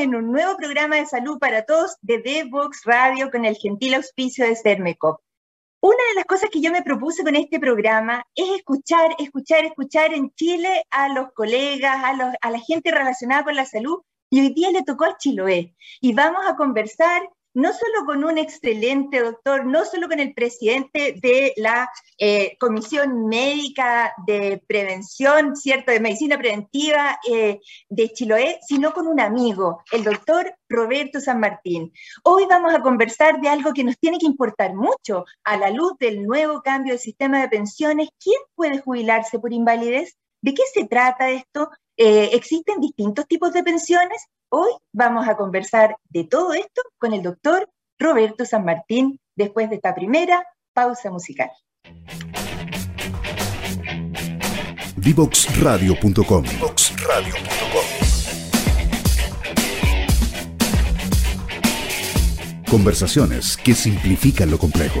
en un nuevo programa de salud para todos de Vox Radio con el gentil auspicio de Cermecop. Una de las cosas que yo me propuse con este programa es escuchar, escuchar, escuchar en Chile a los colegas, a, a la gente relacionada con la salud, y hoy día le tocó a Chiloé. Y vamos a conversar no solo con un excelente doctor, no solo con el presidente de la eh, Comisión Médica de Prevención, ¿cierto?, de Medicina Preventiva eh, de Chiloé, sino con un amigo, el doctor Roberto San Martín. Hoy vamos a conversar de algo que nos tiene que importar mucho a la luz del nuevo cambio del sistema de pensiones. ¿Quién puede jubilarse por invalidez? ¿De qué se trata esto? Eh, ¿Existen distintos tipos de pensiones? Hoy vamos a conversar de todo esto con el doctor Roberto San Martín después de esta primera pausa musical. Divoxradio.com Conversaciones que simplifican lo complejo.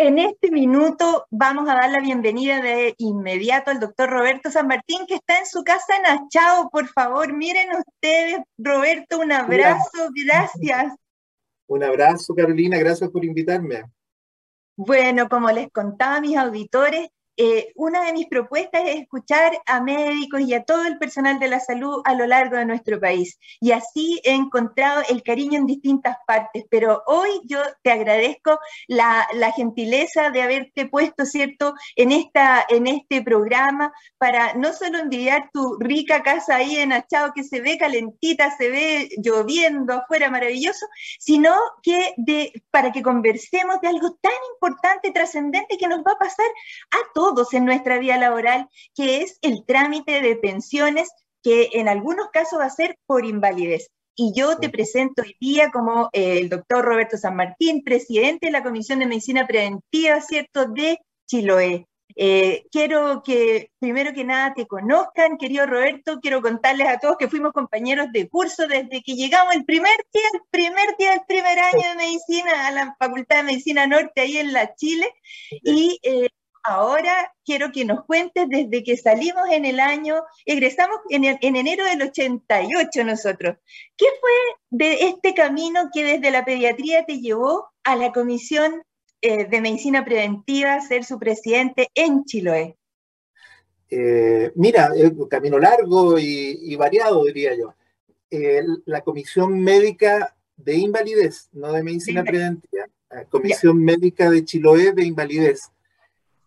En este minuto vamos a dar la bienvenida de inmediato al doctor Roberto San Martín, que está en su casa en Achao. Por favor, miren ustedes, Roberto, un abrazo, gracias. Un abrazo, Carolina, gracias por invitarme. Bueno, como les contaba a mis auditores, eh, una de mis propuestas es escuchar a médicos y a todo el personal de la salud a lo largo de nuestro país. Y así he encontrado el cariño en distintas partes. Pero hoy yo te agradezco la, gentileza de haberte puesto, ¿cierto?, en, esta, en este programa para no solo envidiar tu rica casa ahí en Achao, que se ve calentita, se ve lloviendo afuera, maravilloso, sino que para que conversemos de algo tan importante, trascendente, que nos va a pasar a todos en nuestra vida laboral, que es el trámite de pensiones, que en algunos casos va a ser por invalidez. Y yo te presento hoy día como eh, el doctor Roberto San Martín, presidente de la Comisión de Medicina Preventiva, ¿cierto?, de Chiloé. Eh, quiero que, primero que nada, te conozcan, querido Roberto. Quiero contarles a todos que fuimos compañeros de curso desde que llegamos el primer día, el primer día del primer año de medicina a la Facultad de Medicina Norte, ahí en la Chile. Y eh, ahora quiero que nos cuentes desde que salimos en el año, egresamos en, enero del 88 nosotros. ¿Qué fue de este camino que desde la pediatría te llevó a la Comisión eh, de Medicina Preventiva, ser su presidente en Chiloé? Eh, mira, es un camino largo y, variado, diría yo. Eh, la Comisión Médica de Invalidez, no de Medicina Preventiva, la Comisión Médica de Chiloé de Invalidez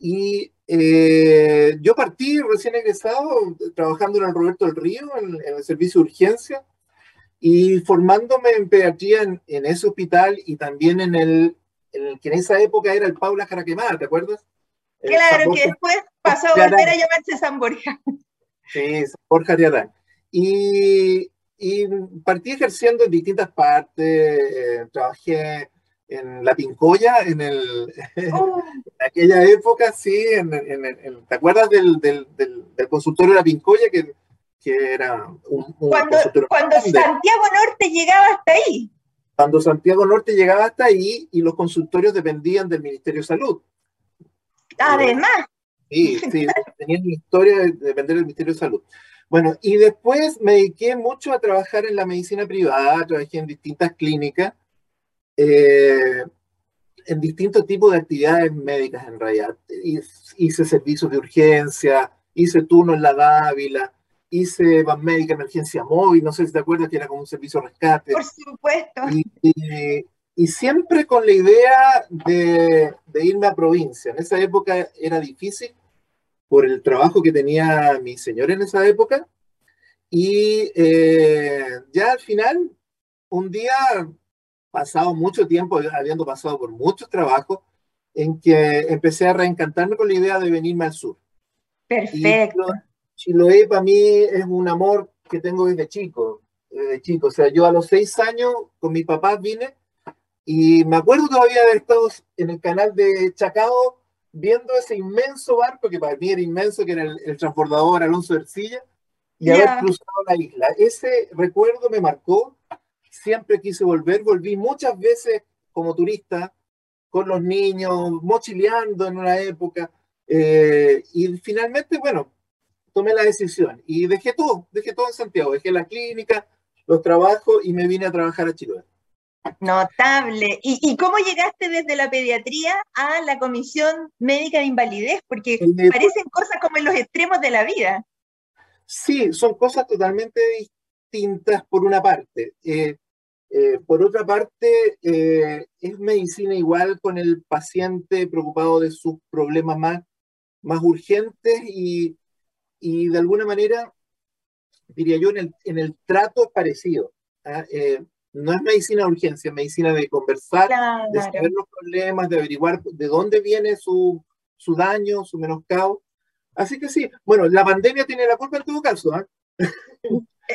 y eh, yo partí recién egresado, trabajando en el Roberto del Río, en, el servicio de urgencia, y formándome en pediatría en, ese hospital y también en el, que en esa época era el Paula Jaraquemada, ¿te acuerdas? Claro, que después pasó a volver a llamarse San Borja. Sí, San Borja de Y, y partí ejerciendo en distintas partes, eh, trabajé en La Pincoya, en, el, oh. aquella época, sí, en, ¿te acuerdas del, del, del, consultorio de La Pincoya que, que era un, cuando, cuando Santiago Norte llegaba hasta ahí. Cuando Santiago Norte llegaba hasta ahí y los consultorios dependían del Ministerio de Salud. Además. Sí, sí, tenían historia de depender del Ministerio de Salud. Bueno, y después me dediqué mucho a trabajar en la medicina privada, trabajé en distintas clínicas, eh, en distintos tipos de actividades médicas en realidad. Hice servicios de urgencia, hice turno en la Dávila, hice Van Médica Emergencia Móvil, no sé si te acuerdas que era como un servicio de rescate. Por supuesto. Y, y, siempre con la idea de, de, irme a provincia. En esa época era difícil por el trabajo que tenía mi señor en esa época. Y eh, ya al final, un día, pasado mucho tiempo, habiendo pasado por muchos trabajos, en que empecé a reencantarme con la idea de venirme al sur. Perfecto. Chiloé para mí es un amor que tengo desde chico, desde chico. O sea, yo a los seis años con mi papá vine y me acuerdo todavía de haber estado en el canal de Chacao viendo ese inmenso barco, que para mí era inmenso, que era el, transbordador Alonso Ercilla, y haber cruzado la isla. Ese recuerdo me marcó, siempre quise volver, volví muchas veces como turista, con los niños, mochileando en una época, eh, y finalmente, bueno, tomé la decisión y dejé todo, dejé todo en Santiago, dejé la clínica, los trabajos y me vine a trabajar a Chiloé. Notable. ¿Y, cómo llegaste desde la pediatría a la Comisión Médica de Invalidez? Porque parecen cosas como en los extremos de la vida. Sí, son cosas totalmente distintas por una parte. Eh, eh, por otra parte, eh, es medicina igual con el paciente preocupado de sus problemas más, más urgentes y, y de alguna manera, diría yo, en el, en el trato es parecido. ¿ah? Eh, no es medicina de urgencia, es medicina de conversar, de saber los problemas, de averiguar de dónde viene su, su daño, su menoscabo. Así que sí, bueno, la pandemia tiene la culpa en todo caso. ¿ah?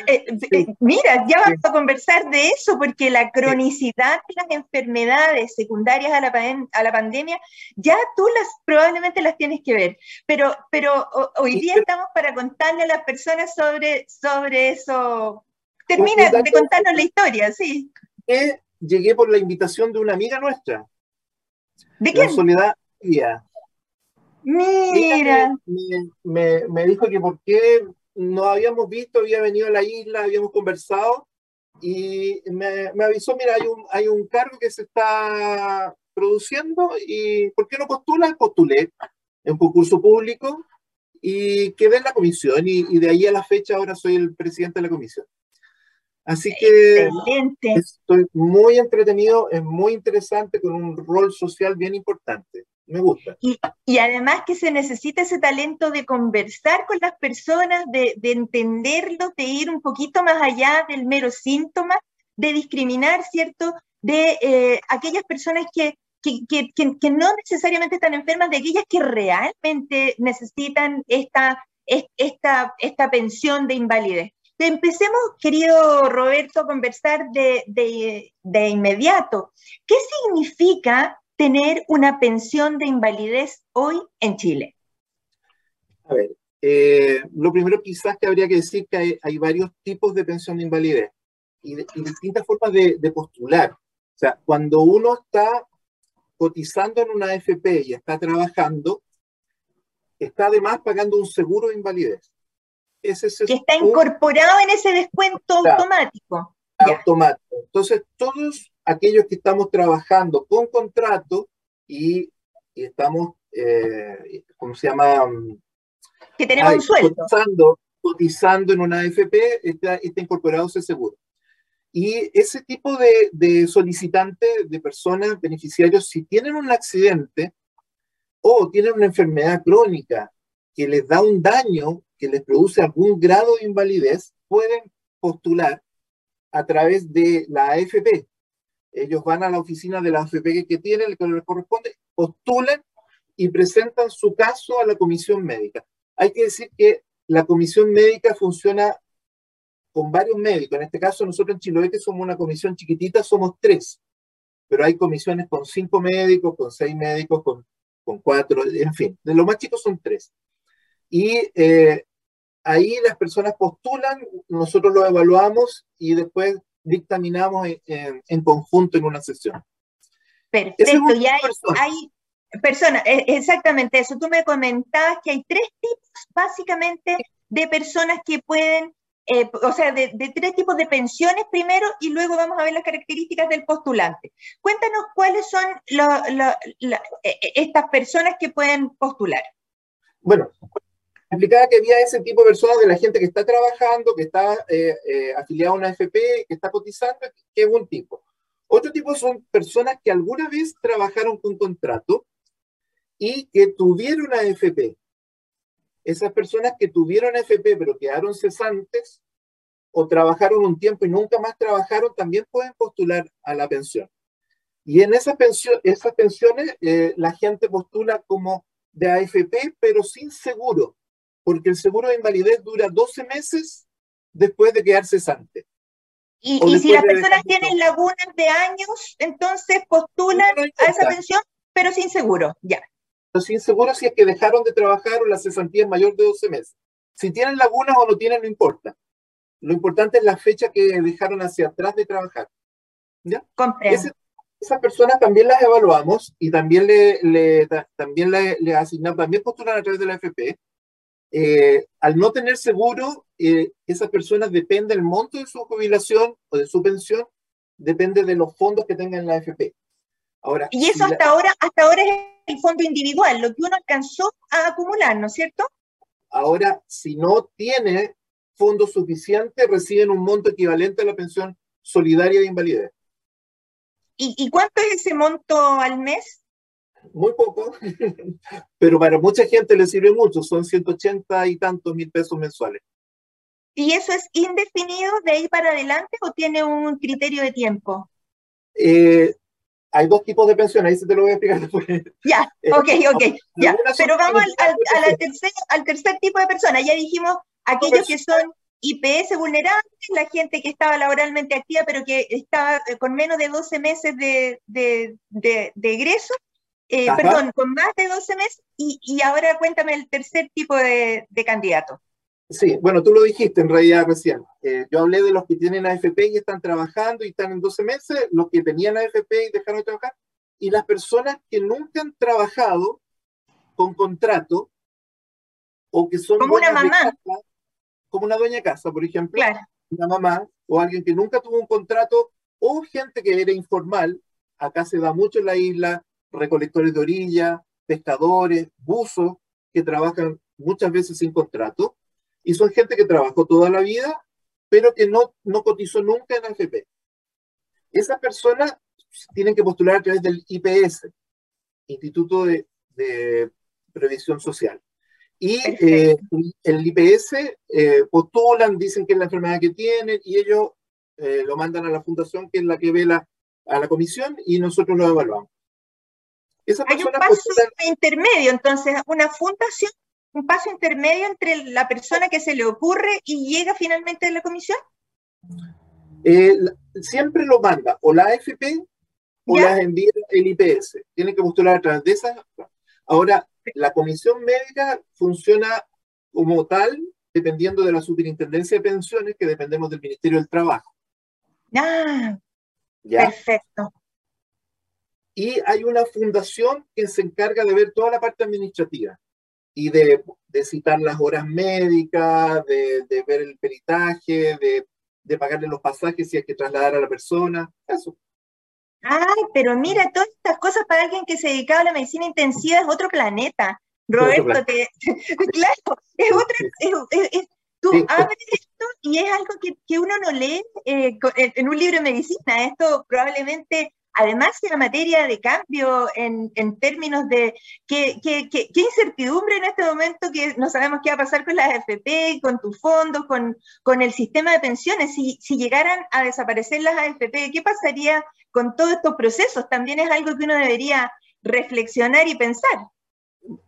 Eh, eh, mira, ya vamos a conversar de eso, porque la cronicidad de las enfermedades secundarias a la, a la pandemia, ya tú las probablemente las tienes que ver, pero, pero hoy día estamos para contarle a las personas sobre, sobre eso. Termina de contarnos la historia, sí. llegué por la invitación de una amiga nuestra. ¿De qué? La Soledad Mira. Me, me, me, dijo que por qué nos habíamos visto, había venido a la isla, habíamos conversado y me, me, avisó, mira, hay un, hay un cargo que se está produciendo y ¿por qué no postulas? Postulé en un concurso público y quedé en la comisión y, y, de ahí a la fecha ahora soy el presidente de la comisión. Así que estoy muy entretenido, es muy interesante, con un rol social bien importante me gusta. Y, y, además que se necesita ese talento de conversar con las personas, de, de entenderlos, de ir un poquito más allá del mero síntoma, de discriminar, ¿cierto? De eh, aquellas personas que, que, que, que, no necesariamente están enfermas, de aquellas que realmente necesitan esta, esta, esta pensión de invalidez. Empecemos, querido Roberto, a conversar de, de, de inmediato. ¿Qué significa tener una pensión de invalidez hoy en Chile? A ver, eh, lo primero quizás que habría que decir que hay, varios tipos de pensión de invalidez y, distintas formas de, postular. O sea, cuando uno está cotizando en una AFP y está trabajando, está además pagando un seguro de invalidez. Ese, que está incorporado en ese descuento automático. Automático. Entonces, todos aquellos que estamos trabajando con contrato y, estamos, eh, ¿cómo se llama? Que tenemos un sueldo. Cotizando, cotizando en una AFP, está, está, incorporado ese seguro. Y ese tipo de, de solicitantes, de personas, beneficiarios, si tienen un accidente o tienen una enfermedad crónica que les da un daño, que les produce algún grado de invalidez, pueden postular a través de la AFP, ellos van a la oficina de la AFP que tienen, que les corresponde, postulan y presentan su caso a la comisión médica. Hay que decir que la comisión médica funciona con varios médicos. En este caso, nosotros en Chiloé, que somos una comisión chiquitita, somos tres. Pero hay comisiones con cinco médicos, con seis médicos, con, con cuatro, en fin. De lo más chicos son tres. Y eh, ahí las personas postulan, nosotros lo evaluamos y después dictaminamos en, conjunto en una sesión. Perfecto, y hay, personas, e, exactamente eso. Tú me comentabas que hay tres tipos básicamente de personas que pueden, eh, o sea, de, tres tipos de pensiones primero y luego vamos a ver las características del postulante. Cuéntanos cuáles son estas personas que pueden postular. Bueno, explicaba que había ese tipo de personas de la gente que está trabajando, que está eh, eh, afiliada a una FP, que está cotizando, que es un tipo. Otro tipo son personas que alguna vez trabajaron con contrato y que tuvieron AFP. Esas personas que tuvieron AFP pero quedaron cesantes o trabajaron un tiempo y nunca más trabajaron, también pueden postular a la pensión. Y en esas, pensión, esas pensiones eh, la gente postula como de AFP, pero sin seguro porque el seguro de invalidez dura 12 meses después de quedar cesante. Y, si las personas tienen lagunas de años, entonces postulan a esa pensión, pero sin seguro, ya. Pero sin seguro si es que dejaron de trabajar o la cesantía es mayor de 12 meses. Si tienen lagunas o no tienen, no importa. Lo importante es la fecha que dejaron hacia atrás de trabajar. ¿Ya? esas personas también las evaluamos y también le, también le, asignamos, también postulan a través de la FP eh, al no tener seguro, eh, esas personas depende del monto de su jubilación o de su pensión, depende de los fondos que tengan en la AFP. Ahora, y eso hasta ahora, hasta ahora es el fondo individual, lo que uno alcanzó a acumular, ¿no es cierto? Ahora, si no tiene fondos suficientes, reciben un monto equivalente a la pensión solidaria de invalidez. ¿Y, ¿Y cuánto es ese monto al mes? Muy poco, pero para mucha gente le sirve mucho, son 180 y tantos mil pesos mensuales. ¿Y eso es indefinido de ahí para adelante o tiene un criterio de tiempo? Eh, hay dos tipos de pensiones, ahí se te lo voy a explicar después. Ya, eh, ok, ok, ya. Pero vamos al, tercer, al tercer tipo de personas. Ya dijimos aquellos que son IPS vulnerables, la gente que estaba laboralmente activa pero que estaba eh, con menos de 12 meses de, de, de, de egreso, eh, perdón, con más de 12 meses, y, y ahora cuéntame el tercer tipo de, de, candidato. Sí, bueno, tú lo dijiste en realidad recién. Eh, yo hablé de los que tienen AFP y están trabajando y están en 12 meses, los que tenían AFP y dejaron de trabajar, y las personas que nunca han trabajado con contrato o que son... Como una mamá. como una dueña de casa, por ejemplo. Una mamá o alguien que nunca tuvo un contrato o gente que era informal. Acá se da mucho en la isla, recolectores de orilla, pescadores, buzos, que trabajan muchas veces sin contrato, y son gente que trabajó toda la vida, pero que no, no cotizó nunca en AFP. Esas personas tienen que postular a través del IPS, Instituto de, Previsión Social. Y eh, el IPS eh, postulan, dicen que es la enfermedad que tienen, y ellos eh, lo mandan a la fundación, que es la que ve a la comisión, y nosotros lo evaluamos. Hay un paso intermedio, entonces, una fundación, un paso intermedio entre la persona que se le ocurre y llega finalmente a la comisión. Eh, siempre lo manda o la AFP o las envía el IPS. Tienen que postular a través de esas. Ahora, la comisión médica funciona como tal dependiendo de la superintendencia de pensiones que dependemos del Ministerio del Trabajo. Ah, perfecto y hay una fundación que se encarga de ver toda la parte administrativa y de, de citar las horas médicas, de, de ver el peritaje, de, de, pagarle los pasajes si hay que trasladar a la persona, eso. Ay, pero mira, todas estas cosas para alguien que se dedicaba a la medicina intensiva es otro planeta. Roberto, te... claro, es otro, es, tú abres esto y es algo que, que uno no lee eh, en un libro de medicina. Esto probablemente además de la materia de cambio en, términos de qué, incertidumbre en este momento que no sabemos qué va a pasar con las AFP, con tus fondos, con, el sistema de pensiones. Si, llegaran a desaparecer las AFP, ¿qué pasaría con todos estos procesos? También es algo que uno debería reflexionar y pensar.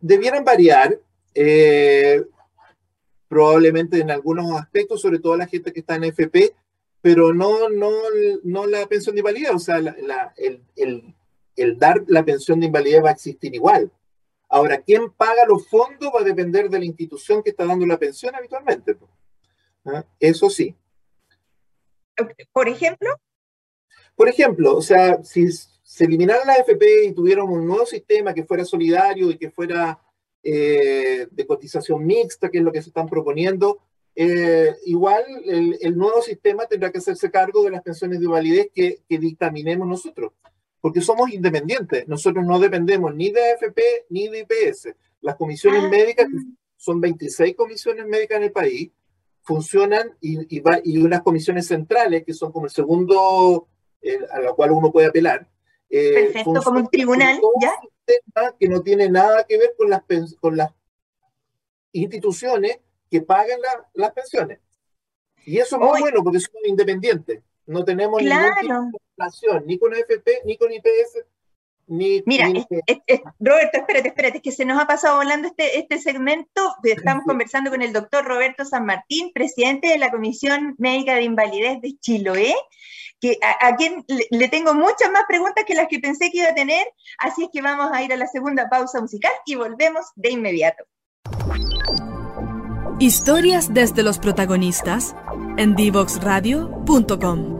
Debieran variar. Eh, probablemente en algunos aspectos, sobre todo la gente que está en AFP, pero no, no, no la pensión de invalidez, o sea, el, el, el, dar la pensión de invalidez va a existir igual. Ahora, ¿quién paga los fondos va a depender de la institución que está dando la pensión habitualmente? ¿Ah? Eso sí. ¿Por ejemplo? Por ejemplo, o sea, si se eliminaran la AFP y tuviéramos un nuevo sistema que fuera solidario y que fuera eh, de cotización mixta, que es lo que se están proponiendo. Eh, igual el, nuevo sistema tendrá que hacerse cargo de las pensiones de validez que, que dictaminemos nosotros, porque somos independientes. Nosotros no dependemos ni de AFP ni de IPS. Las comisiones ah. médicas, son 26 comisiones médicas en el país, funcionan y, y, y unas comisiones centrales, que son como el segundo a la cual uno puede apelar. Eh, Perfecto, como un tribunal, ¿ya? que no tiene nada que ver con las, con las instituciones que pagan las pensiones. Y eso es muy bueno porque somos independientes. No tenemos ninguna relación ni con AFP, ni con IPS, ni... Mira, Roberto, espérate, espérate, que se nos ha pasado volando este, este segmento. Estamos conversando con el doctor Roberto San Martín, presidente de la Comisión Médica de Invalidez de Chiloé que a, quien le, tengo muchas más preguntas que las que pensé que iba a tener, así es que vamos a ir a la segunda pausa musical y volvemos de inmediato. Historias desde los protagonistas en divoxradio.com.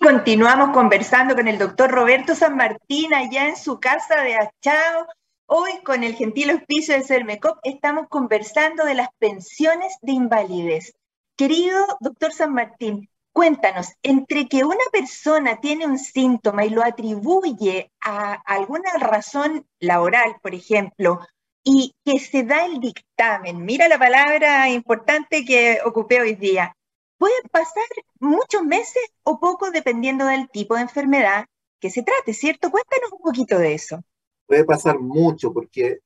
Continuamos conversando con el doctor Roberto San Martín allá en su casa de Achao. Hoy, con el gentil auspicio de Cermecop, estamos conversando de las pensiones de invalidez. Querido doctor San Martín, cuéntanos, entre que una persona tiene un síntoma y lo atribuye a alguna razón laboral, por ejemplo, y que se da el dictamen, mira la palabra importante que ocupé hoy día, pueden pasar muchos meses o poco dependiendo del tipo de enfermedad que se trate, ¿cierto? Cuéntanos un poquito de eso. Puede pasar mucho porque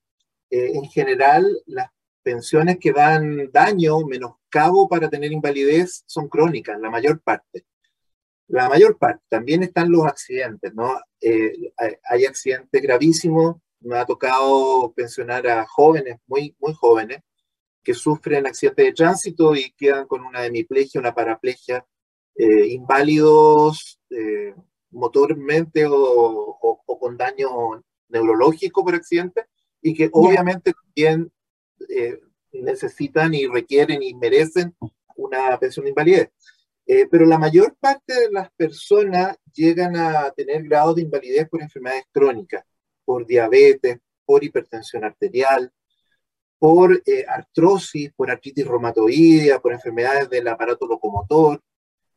eh, en general las pensiones que dan daño, menoscabo para tener invalidez, son crónicas, la mayor parte. La mayor parte. También están los accidentes, ¿no? Eh, hay accidentes gravísimos. Me ha tocado pensionar a jóvenes, muy, muy jóvenes, que sufren accidentes de tránsito y quedan con una hemiplegia, una paraplegia, eh, inválidos eh, motormente o, con daño neurológico por accidente, y que obviamente también eh, necesitan y requieren y merecen una pensión de invalidez. pero la mayor parte de las personas llegan a tener grados de invalidez por enfermedades crónicas, por diabetes, por hipertensión arterial, por eh, artrosis, por artritis reumatoidea, por enfermedades del aparato locomotor.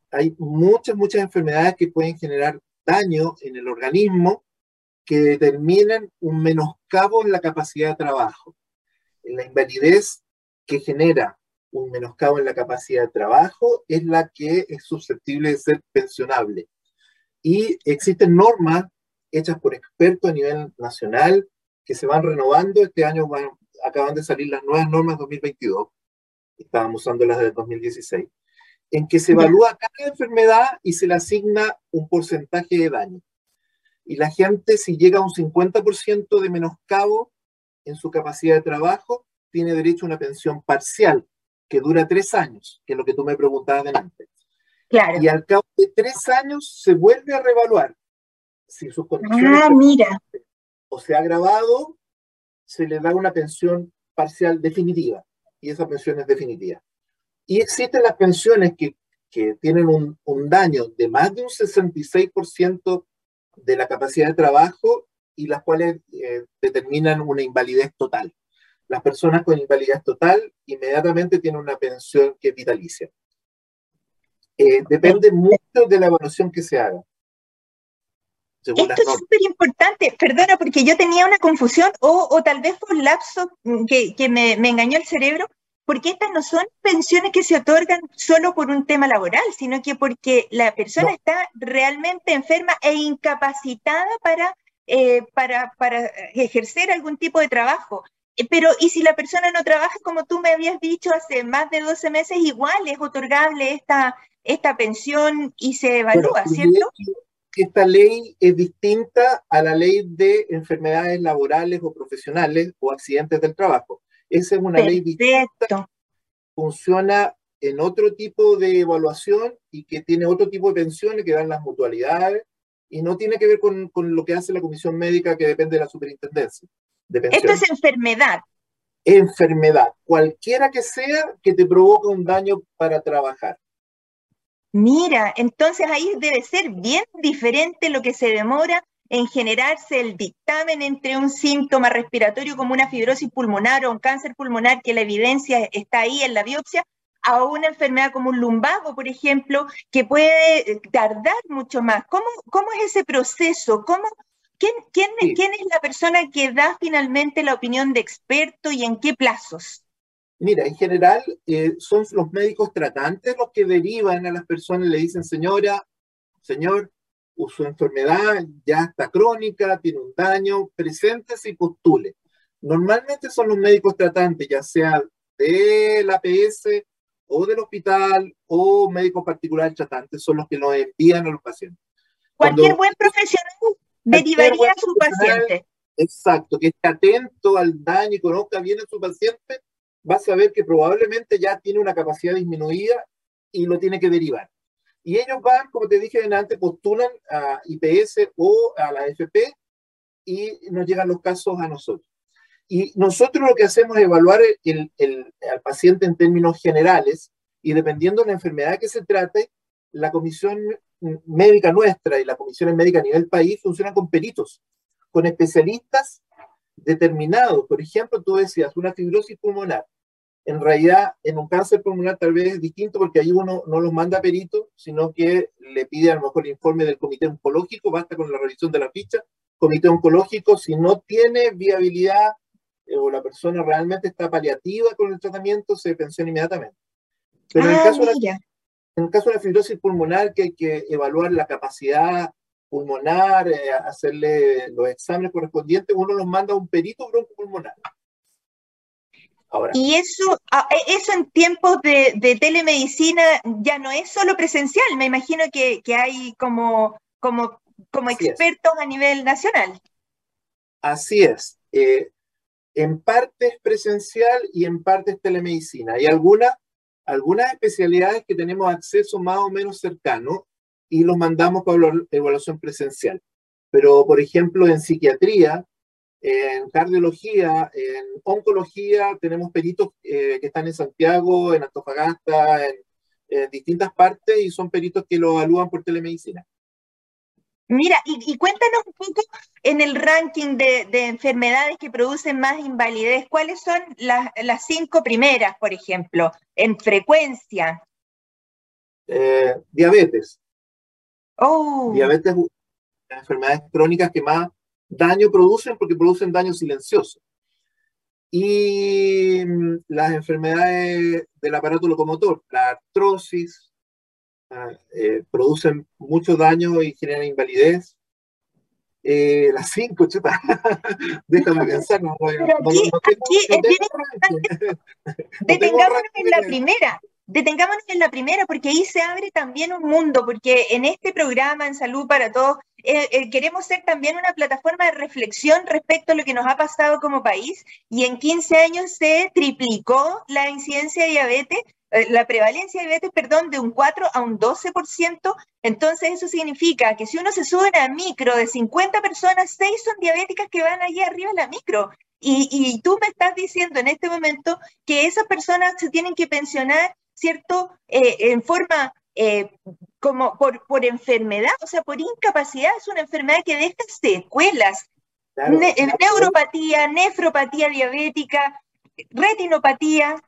Hay muchas, muchas enfermedades que pueden generar daño en el organismo que determinan un menoscabo en la capacidad de trabajo. La invalidez que genera un menoscabo en la capacidad de trabajo es la que es susceptible de ser pensionable. Y existen normas hechas por expertos a nivel nacional que se van renovando. Este año van, acaban de salir las nuevas normas 2022, estábamos usando las del 2016, en que se evalúa cada enfermedad y se le asigna un porcentaje de daño. Y la gente, si llega a un 50% de menoscabo en su capacidad de trabajo, tiene derecho a una pensión parcial, que dura tres años, que es lo que tú me preguntabas delante. Claro. Y al cabo de tres años se vuelve a reevaluar si sus condiciones ah, mira. o se ha agravado se le da una pensión parcial definitiva y esa pensión es definitiva. Y existen las pensiones que, que tienen un, daño de más de un 66% de la capacidad de trabajo y las cuales eh, determinan una invalidez total. Las personas con invalidez total inmediatamente tienen una pensión que es vitalicia. Eh, depende mucho de la evaluación que se haga. Esto es súper importante, perdona, porque yo tenía una confusión o, o tal vez fue un lapso que, que me, me, engañó el cerebro, porque estas no son pensiones que se otorgan solo por un tema laboral, sino que porque la persona no. está realmente enferma e incapacitada para, eh, para, para ejercer algún tipo de trabajo. Eh, pero, ¿y si la persona no trabaja, como tú me habías dicho hace más de 12 meses, igual es otorgable esta, esta pensión y se evalúa, Pero, ¿cierto? Esta ley es distinta a la ley de enfermedades laborales o profesionales o accidentes del trabajo. Esa es una Perfecto. ley distinta, funciona en otro tipo de evaluación y que tiene otro tipo de pensiones que dan las mutualidades y no tiene que ver con, con lo que hace la comisión médica que depende de la superintendencia. De Esto es enfermedad. Enfermedad, cualquiera que sea que te provoque un daño para trabajar. Mira, entonces ahí debe ser bien diferente lo que se demora en generarse el dictamen entre un síntoma respiratorio como una fibrosis pulmonar o un cáncer pulmonar, que la evidencia está ahí en la biopsia, a una enfermedad como un lumbago, por ejemplo, que puede tardar mucho más. ¿Cómo, cómo es ese proceso? ¿Cómo, quién, quién, sí. ¿Quién es la persona que da finalmente la opinión de experto y en qué plazos? Mira, en general eh, son los médicos tratantes los que derivan a las personas le dicen, señora, señor, su enfermedad ya está crónica, tiene un daño, preséntese y postule. Normalmente son los médicos tratantes, ya sea de la APS o del hospital o médicos particulares tratantes, son los que nos envían a los pacientes. Cualquier Cuando, buen profesional derivaría a su paciente. Exacto, que esté atento al daño y conozca bien a su paciente, va a saber que probablemente ya tiene una capacidad disminuida y lo tiene que derivar. Y ellos van, como te dije antes, postulan a IPS o a la FP y nos llegan los casos a nosotros. Y nosotros lo que hacemos es evaluar el, el, al paciente en términos generales y dependiendo de la enfermedad que se trate, la comisión médica nuestra y la comisión médica a nivel país funcionan con peritos, con especialistas determinados. Por ejemplo, tú decías una fibrosis pulmonar en realidad en un cáncer pulmonar tal vez es distinto porque ahí uno no los manda a perito, sino que le pide a lo mejor el informe del comité oncológico, basta con la revisión de la ficha, comité oncológico, si no tiene viabilidad eh, o la persona realmente está paliativa con el tratamiento, se pensiona inmediatamente. Pero ah, en, el caso de la, en el caso de la fibrosis pulmonar, que hay que evaluar la capacidad pulmonar, eh, hacerle los exámenes correspondientes, uno los manda a un perito broncopulmonar. Ahora. Y eso, ah, eso en tiempos de, de, telemedicina ya no es solo presencial, me imagino que, que hay como, como, como expertos a nivel nacional. Así es. Eh, en parte es presencial y en parte es telemedicina. Hay algunas, algunas especialidades que tenemos acceso más o menos cercano y los mandamos para evaluación presencial. Pero, por ejemplo, en psiquiatría, en cardiología, en oncología, tenemos peritos eh, que están en Santiago, en Antofagasta, en, en, distintas partes y son peritos que lo evalúan por telemedicina. Mira, y, y cuéntanos un poco en el ranking de, de, enfermedades que producen más invalidez, ¿cuáles son las, las cinco primeras, por ejemplo, en frecuencia? Eh, diabetes. Oh. Diabetes, las enfermedades crónicas que más daño producen porque producen daño silencioso. Y mm, las enfermedades del aparato locomotor, la artrosis, eh, producen mucho daño y generan invalidez. Eh, las cinco, chuta. Déjame pensar. No, Pero aquí, no, tengo, aquí es bien importante. Detengámonos en la primera detengámonos en la primera, porque ahí se abre también un mundo, porque en este programa, en Salud para Todos, eh, eh, queremos ser también una plataforma de reflexión respecto a lo que nos ha pasado como país, y en 15 años se triplicó la incidencia de diabetes, eh, la prevalencia de diabetes, perdón, de un 4 a un 12%, entonces eso significa que si uno se sube a una micro de 50 personas, 6 son diabéticas que van allí arriba en la micro, y, y, tú me estás diciendo en este momento que esas personas se tienen que pensionar ¿cierto? En forma eh, como por, por, enfermedad, o sea, por incapacidad, es una enfermedad que deja secuelas. Claro, ne claro. Neuropatía, nefropatía diabética, retinopatía.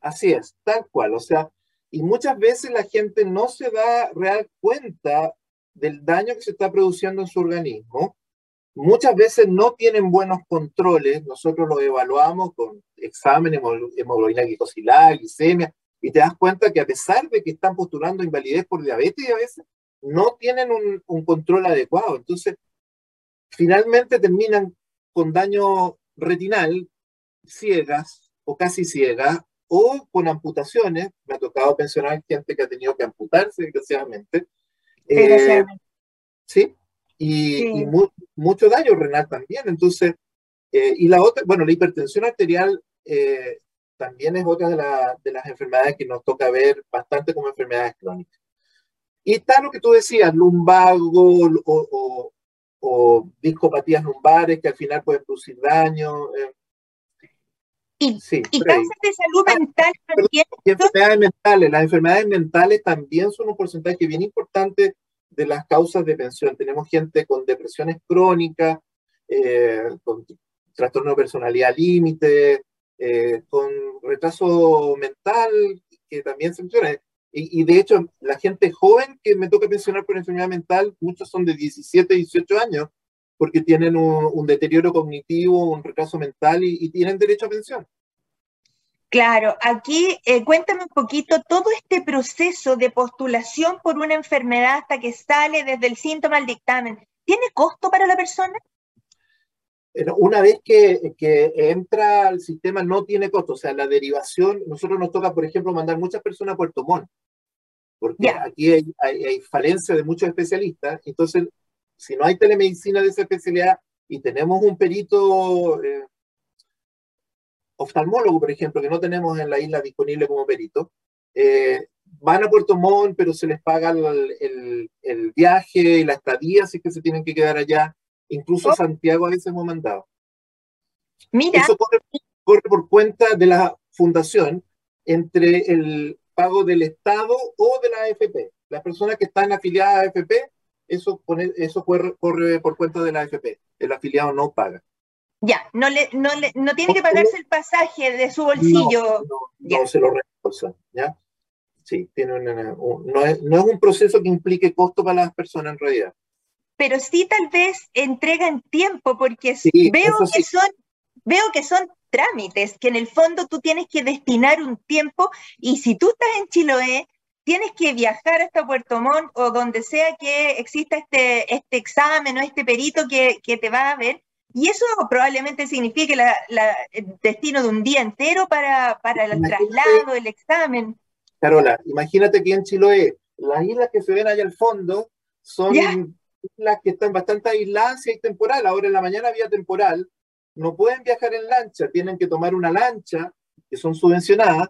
Así es, tal cual, o sea, y muchas veces la gente no se da real cuenta del daño que se está produciendo en su organismo. Muchas veces no tienen buenos controles, nosotros los evaluamos con exámenes, hemoglobina glicosilada, glicemia, y te das cuenta que a pesar de que están postulando invalidez por diabetes, a veces no tienen un, un control adecuado. Entonces, finalmente terminan con daño retinal, ciegas o casi ciegas, o con amputaciones. Me ha tocado pensionar gente que ha tenido que amputarse, desgraciadamente. Eh, sí, y, mucho daño renal también. Entonces, eh, y la otra, bueno, la hipertensión arterial eh, también es otra de, de, las enfermedades que nos toca ver bastante como enfermedades crónicas. Y está lo que tú decías, lumbago o, o, discopatías lumbares que al final pueden producir daño. Y, y cáncer de salud ah, mental también. Y enfermedades mentales. Las enfermedades mentales también son un porcentaje bien importante de las causas de pensión. Tenemos gente con depresiones crónicas, eh, con trastorno de personalidad límite, eh, con retraso mental, que también se menciona. Y, de hecho, la gente joven que me toca pensionar por enfermedad mental, muchos son de 17, 18 años, porque tienen un, deterioro cognitivo, un retraso mental y, tienen derecho a pensión. Claro, aquí eh, cuéntame un poquito todo este proceso de postulación por una enfermedad hasta que sale desde el síntoma al dictamen. ¿Tiene costo para la persona? Una vez que, que, entra al sistema no tiene costo, o sea, la derivación, nosotros nos toca, por ejemplo, mandar muchas personas a Puerto Montt, porque aquí hay, hay, falencia de muchos especialistas, entonces si no hay telemedicina de esa especialidad y tenemos un perito eh, oftalmólogo, por ejemplo, que no tenemos en la isla disponible como perito, eh, van a Puerto Montt, pero se les paga el, el, viaje y la estadía, así que se tienen que quedar allá. Incluso oh. Santiago a veces hemos mandado. Mira. Eso corre, corre por cuenta de la fundación entre el pago del Estado o de la AFP. Las personas que están afiliadas a AFP eso, eso corre, por cuenta de la AFP. El afiliado no paga. Ya, no, le, no, le, no tiene que pagarse el pasaje de su bolsillo. No, se lo reembolsan, ¿ya? Sí, tiene no, es, no es un proceso que implique costo para las personas en realidad. Pero sí tal vez entregan tiempo, porque veo, que son, veo que son trámites, que en el fondo tú tienes que destinar un tiempo, y si tú estás en Chiloé, tienes que viajar hasta Puerto Montt o donde sea que exista este, este examen o este perito que, que te va a ver, y eso probablemente signifique la, el destino de un día entero para, para el traslado, el examen. Carola, imagínate que en Chiloé, las islas que se ven allá al fondo son islas que están bastante aisladas y hay temporal. Ahora en la mañana había temporal. No pueden viajar en lancha, tienen que tomar una lancha, que son subvencionadas,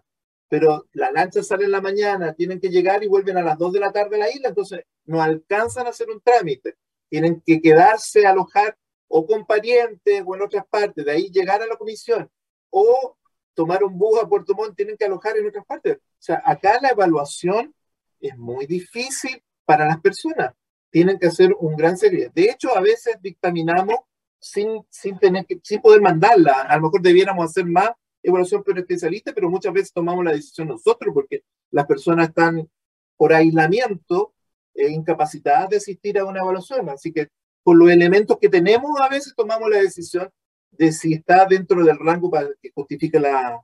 pero la lancha sale en la mañana, tienen que llegar y vuelven a las 2 de la tarde a la isla, entonces no alcanzan a hacer un trámite. Tienen que quedarse, alojar o con parientes o en otras partes, de ahí llegar a la comisión o tomar un bus a Puerto Montt, tienen que alojar en otras partes. O sea, acá la evaluación es muy difícil para las personas. Tienen que hacer un gran serie. De hecho, a veces dictaminamos sin, sin, tener que, sin poder mandarla. A lo mejor debiéramos hacer más evaluación por especialista, pero muchas veces tomamos la decisión nosotros porque las personas están por aislamiento e incapacitadas de asistir a una evaluación. Así que por los elementos que tenemos, a veces tomamos la decisión de si está dentro del rango para que justifique la,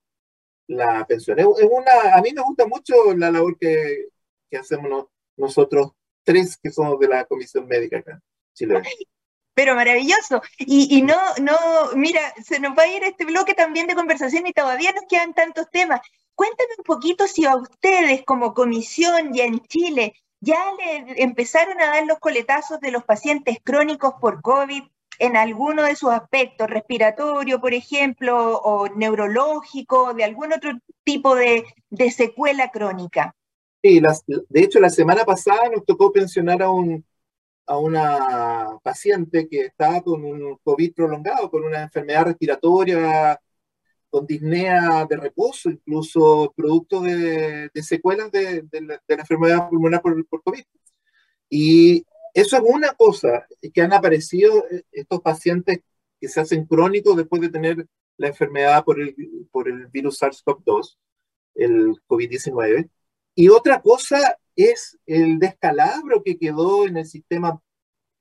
la pensión. Es, una, a mí me gusta mucho la labor que, que hacemos nosotros tres que somos de la Comisión Médica acá. Pero maravilloso. Y, no, no, mira, se nos va a ir este bloque también de conversación y todavía nos quedan tantos temas. Cuéntame un poquito si a ustedes como comisión ya en Chile ya le empezaron a dar los coletazos de los pacientes crónicos por COVID en alguno de sus aspectos, respiratorio, por ejemplo, o neurológico, de algún otro tipo de secuela crónica. Sí, de hecho la semana pasada nos tocó pensionar a un a una paciente que estaba con un COVID prolongado, con una enfermedad respiratoria, con disnea de reposo, incluso producto de, secuelas de, la, enfermedad pulmonar por, por, COVID. Y eso es una cosa, que han aparecido estos pacientes que se hacen crónicos después de tener la enfermedad por el, por el virus SARS-CoV-2, el COVID-19. Y otra cosa es el descalabro que quedó en el sistema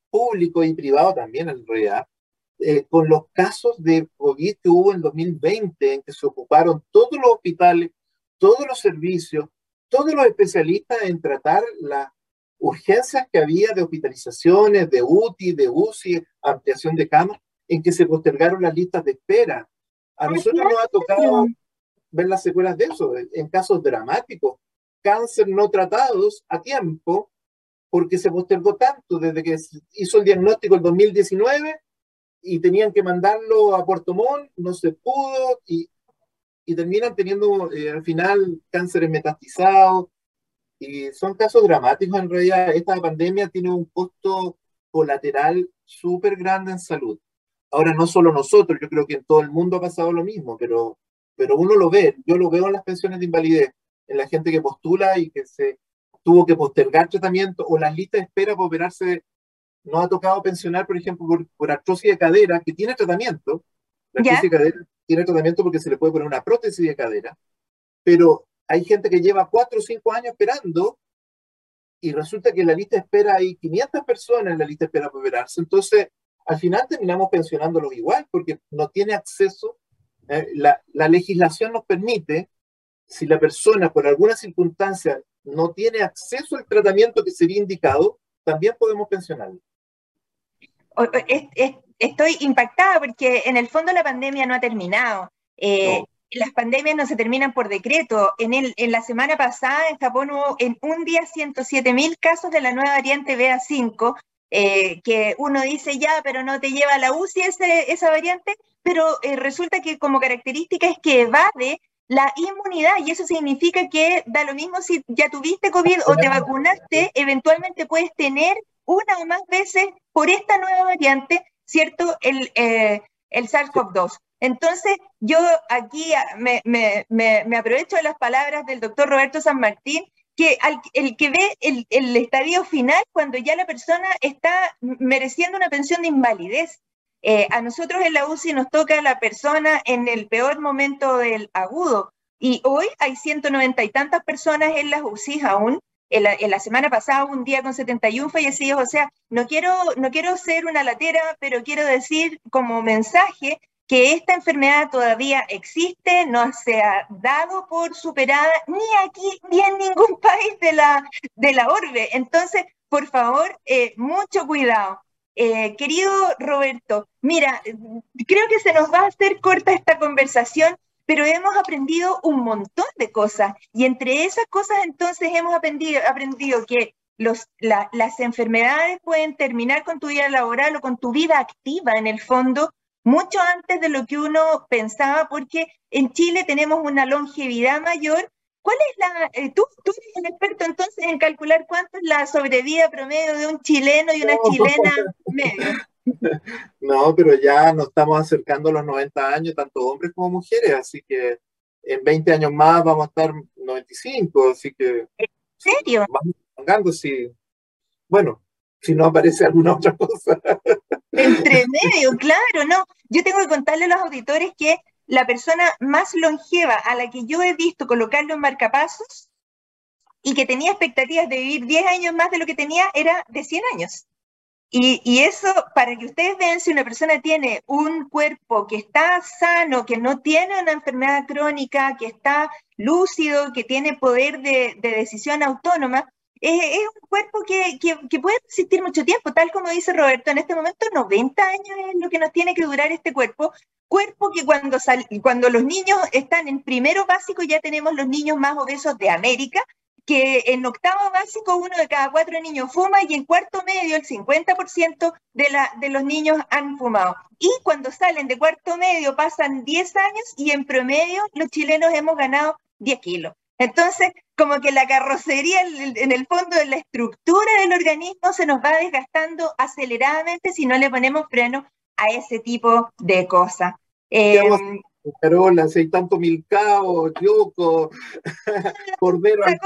público y privado también en realidad, eh, con los casos de COVID que hubo en 2020, en que se ocuparon todos los hospitales, todos los servicios, todos los especialistas en tratar las urgencias que había de hospitalizaciones, de UTI, de UCI, ampliación de camas, en que se postergaron las listas de espera. A nosotros nos ha tocado ver las secuelas de eso, en casos dramáticos, cáncer no tratados a tiempo, porque se postergó tanto desde que hizo el diagnóstico el 2019 y tenían que mandarlo a Puerto Montt, no se pudo y, y terminan teniendo eh, al final cánceres metastizados y son casos dramáticos en realidad. Esta pandemia tiene un costo colateral súper grande en salud. Ahora no solo nosotros, yo creo que en todo el mundo ha pasado lo mismo, pero, pero uno lo ve, yo lo veo en las pensiones de invalidez, en la gente que postula y que se tuvo que postergar tratamiento o las listas de espera para operarse. No ha tocado pensionar, por ejemplo, por, por artrosis de cadera, que tiene tratamiento. La artrosis de cadera tiene tratamiento porque se le puede poner una prótesis de cadera, pero hay gente que lleva cuatro o cinco años esperando y resulta que en la lista de espera hay 500 personas en la lista de espera para operarse. Entonces, al final terminamos pensionándolos igual porque no tiene acceso. Eh, la, la, legislación nos permite, si la persona por alguna circunstancia no tiene acceso al tratamiento que sería indicado, también podemos pensionarlo. Estoy impactada porque en el fondo la pandemia no ha terminado. Eh, no. Las pandemias no se terminan por decreto. En, el, en la semana pasada en Japón hubo en un día 107 mil casos de la nueva variante BA5 eh, que uno dice ya, pero no te lleva a la UCI ese, esa variante, pero eh, resulta que como característica es que evade la inmunidad y eso significa que da lo mismo si ya tuviste COVID o te vacunaste, eventualmente puedes tener una o más veces por esta nueva variante, ¿cierto? El, eh, el SARS-CoV-2. Entonces, yo aquí me, me, me, me, aprovecho de las palabras del doctor Roberto San Martín que el que ve el, el, estadio final cuando ya la persona está mereciendo una pensión de invalidez. Eh, a nosotros en la UCI nos toca la persona en el peor momento del agudo y hoy hay 190 y tantas personas en las UCI aún. En la, semana pasada un día con 71 fallecidos, o sea, no quiero, no quiero ser una latera, pero quiero decir como mensaje que esta enfermedad todavía existe, no se ha dado por superada ni aquí ni en ningún país de la, de la orbe. Entonces, por favor, eh, mucho cuidado. Eh, querido Roberto, mira, creo que se nos va a hacer corta esta conversación, pero hemos aprendido un montón de cosas y entre esas cosas entonces hemos aprendido, que las enfermedades pueden terminar con tu vida laboral o con tu vida activa en el fondo mucho antes de lo que uno pensaba, porque en Chile tenemos una longevidad mayor. ¿Cuál es la, eh, tú, tú eres el experto entonces en calcular cuánto es la sobrevida promedio de un chileno y una no. chilena medio? No, pero ya nos estamos acercando a los 90 años, tanto hombres como mujeres, así que en 20 años más vamos a estar 95, así que... ¿En serio? Vamos pagando, sí. Bueno, si no aparece alguna otra cosa. Entre medio, claro, no. Yo tengo que contarle a los auditores que la persona más longeva a la que yo he visto colocarlo en marcapasos y que tenía expectativas de vivir 10 años más de lo que tenía era de 100 años. Y, eso, para que ustedes vean si una persona tiene un cuerpo que está sano, que no tiene una enfermedad crónica, que está lúcido, que tiene poder de, de decisión autónoma, es, un cuerpo que, que, que, puede resistir mucho tiempo, tal como dice Roberto, en este momento 90 años es lo que nos tiene que durar este cuerpo, cuerpo que cuando, sal, cuando los niños están en primero básico ya tenemos los niños más obesos de América, que en octavo básico uno de cada cuatro niños fuma y en cuarto medio el 50% de, la, de los niños han fumado. Y cuando salen de cuarto medio pasan 10 años y en promedio los chilenos hemos ganado 10 kilos. Entonces, como que la carrocería en el fondo de la estructura del organismo se nos va desgastando aceleradamente si no le ponemos freno a ese tipo de cosas. Eh, Carola, si hay tanto milcao, yuco, cordero al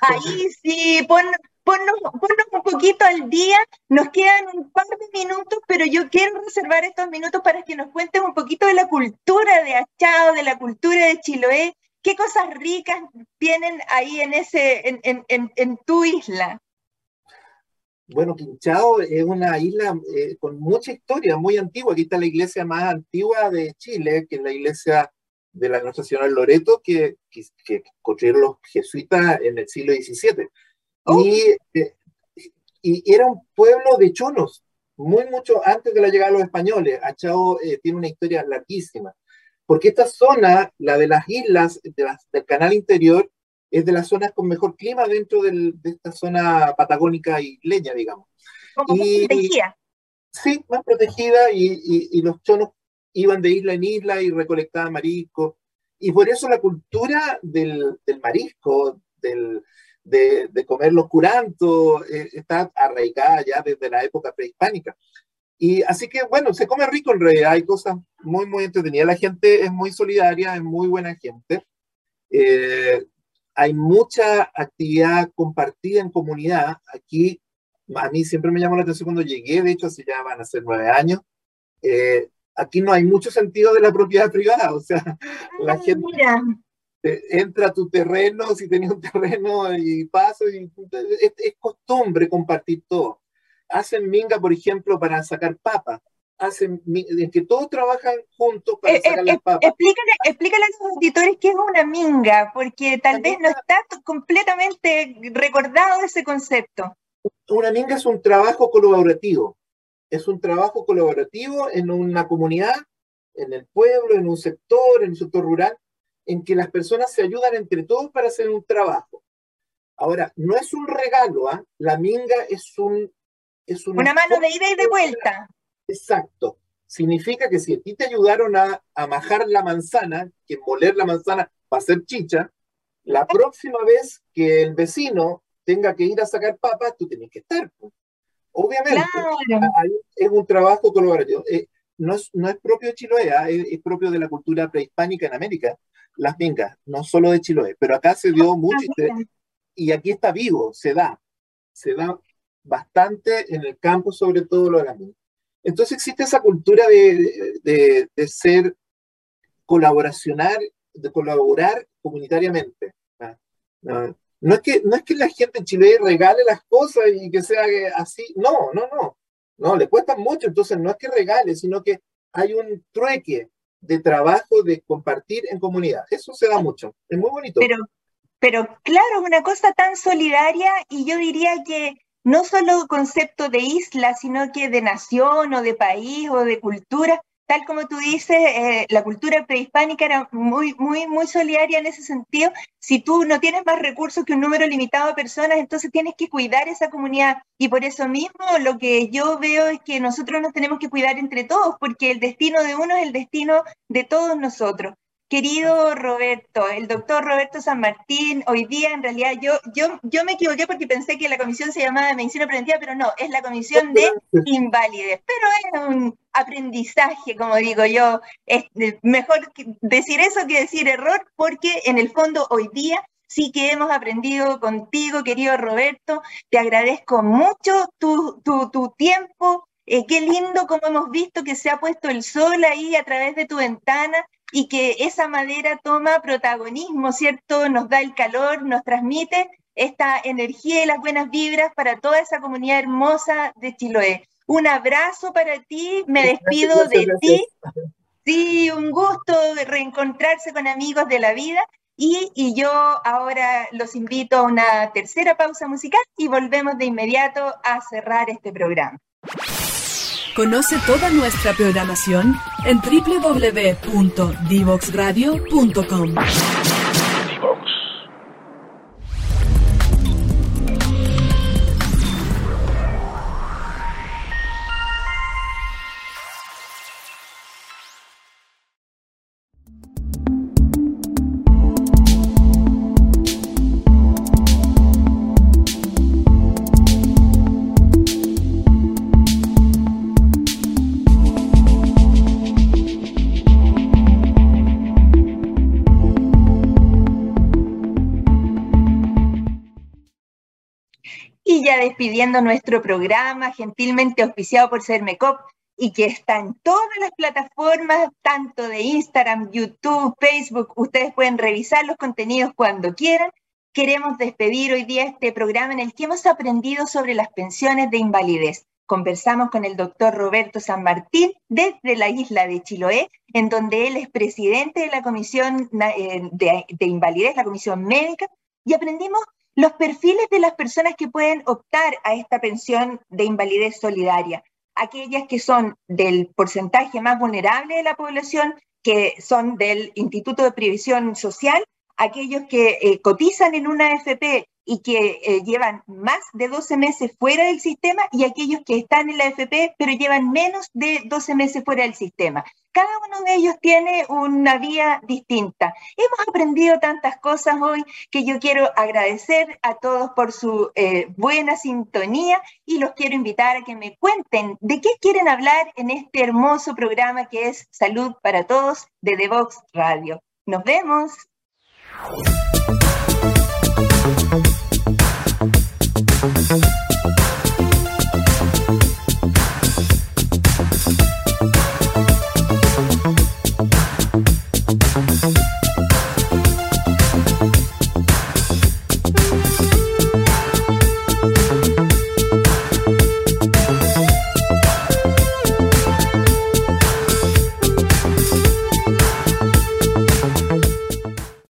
Ahí sí, pon, ponnos, ponnos, un poquito al día, nos quedan un par de minutos, pero yo quiero reservar estos minutos para que nos cuentes un poquito de la cultura de Achado, de la cultura de Chiloé, ¿qué cosas ricas tienen ahí en, ese, en, en, en tu isla? Bueno, Quinchao es una isla eh, con mucha historia, muy antigua. Aquí está la iglesia más antigua de Chile, que es la iglesia de la Nuestra Señora Loreto, que, que, construyeron los jesuitas en el siglo XVII. Y, eh, y, era un pueblo de chonos, muy mucho antes de la llegada de los españoles. Achao eh, tiene una historia larguísima, porque esta zona, la de las islas del canal interior, es de las zonas con mejor clima dentro del, de esta zona patagónica y leña, digamos. Como y, protegida. Sí, más protegida y, y, los chonos iban de isla en isla y recolectaban marisco. Y por eso la cultura del, del marisco, del, de, de, comer los curantos, eh, está arraigada ya desde la época prehispánica. Y así que, bueno, se come rico en realidad, hay cosas muy, muy entretenidas. La gente es muy solidaria, es muy buena gente. Eh, hay mucha actividad compartida en comunidad. Aquí, a mí siempre me llamó la atención cuando llegué, de hecho, hace ya van a ser nueve años. Eh, aquí no hay mucho sentido de la propiedad privada, o sea, la ah, gente entra a tu terreno, si tenía un terreno y paso, y, es, es, costumbre compartir todo. Hacen minga, por ejemplo, para sacar papas hacen, en que todos trabajan juntos para eh, sacar eh, las papas. Explícale, explícale, a los auditores qué es una minga, porque tal vez no está completamente recordado ese concepto. Una minga es un trabajo colaborativo. Es un trabajo colaborativo en una comunidad, en el pueblo, en un sector, en un sector rural, en que las personas se ayudan entre todos para hacer un trabajo. Ahora, no es un regalo, ¿ah? la minga es un... Es una mano de ida y de vuelta. Exacto. Significa que si a ti te ayudaron a, a majar la manzana, que moler la manzana para hacer chicha, la próxima vez que el vecino tenga que ir a sacar papas, tú tienes que estar. Obviamente, es un trabajo colaborativo. Eh, no, es, no es propio de Chiloé, ¿ah? es, propio de la cultura prehispánica en América, las mingas, no solo de Chiloé, pero acá se dio ah, mucho y, aquí está vivo, se da, se da bastante en el campo, sobre todo lo de las mingas. Entonces existe esa cultura de, de, de ser colaboracionar, de colaborar comunitariamente. ¿no? No, es que, no es que la gente en Chile regale las cosas y que sea así, no, no, no, no, le cuesta mucho, entonces no es que regale, sino que hay un trueque de trabajo, de compartir en comunidad. Eso se da mucho, es muy bonito. Pero, pero claro, una cosa tan solidaria y yo diría que no solo concepto de isla, sino que de nación o de país o de cultura. Tal como tú dices, eh, la cultura prehispánica era muy, muy, muy solidaria en ese sentido. Si tú no tienes más recursos que un número limitado de personas, entonces tienes que cuidar esa comunidad. Y por eso mismo lo que yo veo es que nosotros nos tenemos que cuidar entre todos, porque el destino de uno es el destino de todos nosotros. Querido Roberto, el doctor Roberto San Martín, hoy día en realidad yo, yo, yo me equivoqué porque pensé que la comisión se llamaba Medicina Preventiva, pero no, es la comisión de invalidez, pero es un aprendizaje, como digo yo, es mejor decir eso que decir error, porque en el fondo hoy día sí que hemos aprendido contigo, querido Roberto, te agradezco mucho tu, tu, tu tiempo, eh, qué lindo como hemos visto que se ha puesto el sol ahí a través de tu ventana y que esa madera toma protagonismo, ¿cierto? Nos da el calor, nos transmite esta energía y las buenas vibras para toda esa comunidad hermosa de Chiloé. Un abrazo para ti, me despido de ti. Sí, un gusto reencontrarse con amigos de la vida y, y, yo ahora los invito a una tercera pausa musical y volvemos de inmediato a cerrar este programa. Conoce toda nuestra programación en www.divoxradio.com. despidiendo nuestro programa, gentilmente auspiciado por Sermecop, y que está en todas las plataformas, tanto de Instagram, YouTube, Facebook. Ustedes pueden revisar los contenidos cuando quieran. Queremos despedir hoy día este programa en el que hemos aprendido sobre las pensiones de invalidez. Conversamos con el doctor Roberto San Martín desde la isla de Chiloé, en donde él es presidente de la Comisión eh, de, de Invalidez, la Comisión Médica, y aprendimos los perfiles de las personas que pueden optar a esta pensión de invalidez solidaria aquellas que son del porcentaje más vulnerable de la población, que son del Instituto de Previsión Social, aquellos que eh, cotizan en una AFP y que eh, llevan más de 12 meses fuera del sistema y aquellos que están en la AFP pero llevan menos de 12 meses fuera del sistema. Cada uno de ellos tiene una vía distinta. Hemos aprendido tantas cosas hoy que yo quiero agradecer a todos por su eh, buena sintonía y los quiero invitar a que me cuenten de qué quieren hablar en este hermoso programa que es Salud para Todos de The Vox Radio. Nos vemos.